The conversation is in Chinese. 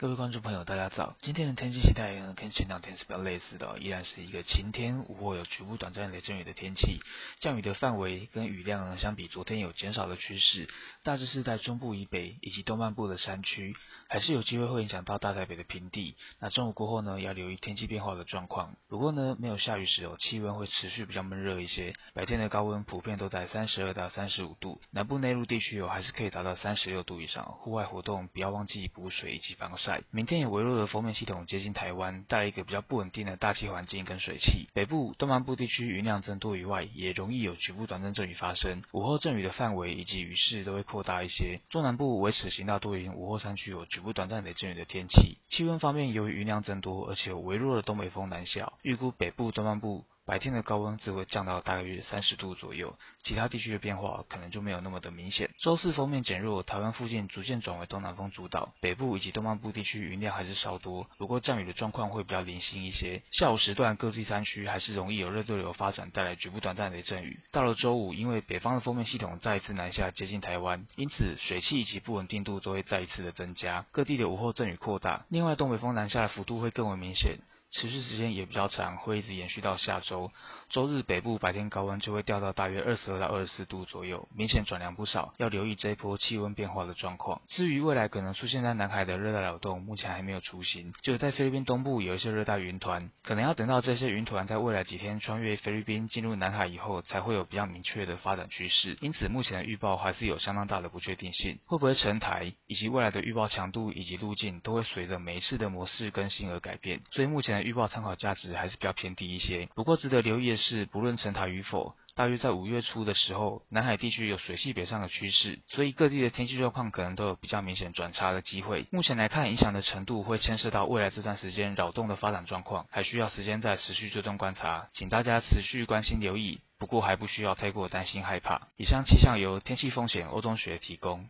各位观众朋友，大家早。今天的天气形态呢，跟前两天是比较类似的，依然是一个晴天，午后有局部短暂雷阵雨的天气。降雨的范围跟雨量呢，相比昨天有减少的趋势，大致是在中部以北以及东半部的山区，还是有机会会影响到大台北的平地。那中午过后呢，要留意天气变化的状况。不过呢，没有下雨时哦，气温会持续比较闷热一些，白天的高温普遍都在三十二到三十五度，南部内陆地区哦，还是可以达到三十六度以上。户外活动不要忘记补水以及防晒。明天有微弱的锋面系统接近台湾，带来一个比较不稳定的大气环境跟水汽。北部、东南部地区云量增多以外，也容易有局部短暂阵雨发生。午后阵雨的范围以及雨势都会扩大一些。中南部维持晴到多云，午后山区有局部短暂雷阵雨的天气。气温方面，由于云量增多，而且有微弱的东北风南下，预估北部、东南部。白天的高温只会降到大约三十度左右，其他地区的变化可能就没有那么的明显。周四锋面减弱，台湾附近逐渐转为东南风主导，北部以及东半部地区云量还是稍多，不过降雨的状况会比较零星一些。下午时段各地山区还是容易有热对流发展，带来局部短暂雷阵雨。到了周五，因为北方的锋面系统再一次南下接近台湾，因此水汽以及不稳定度都会再一次的增加，各地的午后阵雨扩大。另外，东北风南下的幅度会更为明显。持续时间也比较长，会一直延续到下周。周日北部白天高温就会掉到大约二十二到二十四度左右，明显转凉不少，要留意这一波气温变化的状况。至于未来可能出现在南海的热带扰动，目前还没有雏形，就在菲律宾东部有一些热带云团，可能要等到这些云团在未来几天穿越菲律宾进入南海以后，才会有比较明确的发展趋势。因此，目前的预报还是有相当大的不确定性，会不会成台，以及未来的预报强度以及路径，都会随着每一次的模式更新而改变。所以目前。预报参考价值还是比较偏低一些。不过值得留意的是，不论成台与否，大约在五月初的时候，南海地区有水系北上的趋势，所以各地的天气状况可能都有比较明显转差的机会。目前来看，影响的程度会牵涉到未来这段时间扰动的发展状况，还需要时间再持续追踪观察，请大家持续关心留意。不过还不需要太过担心害怕。以上气象由天气风险欧中学提供。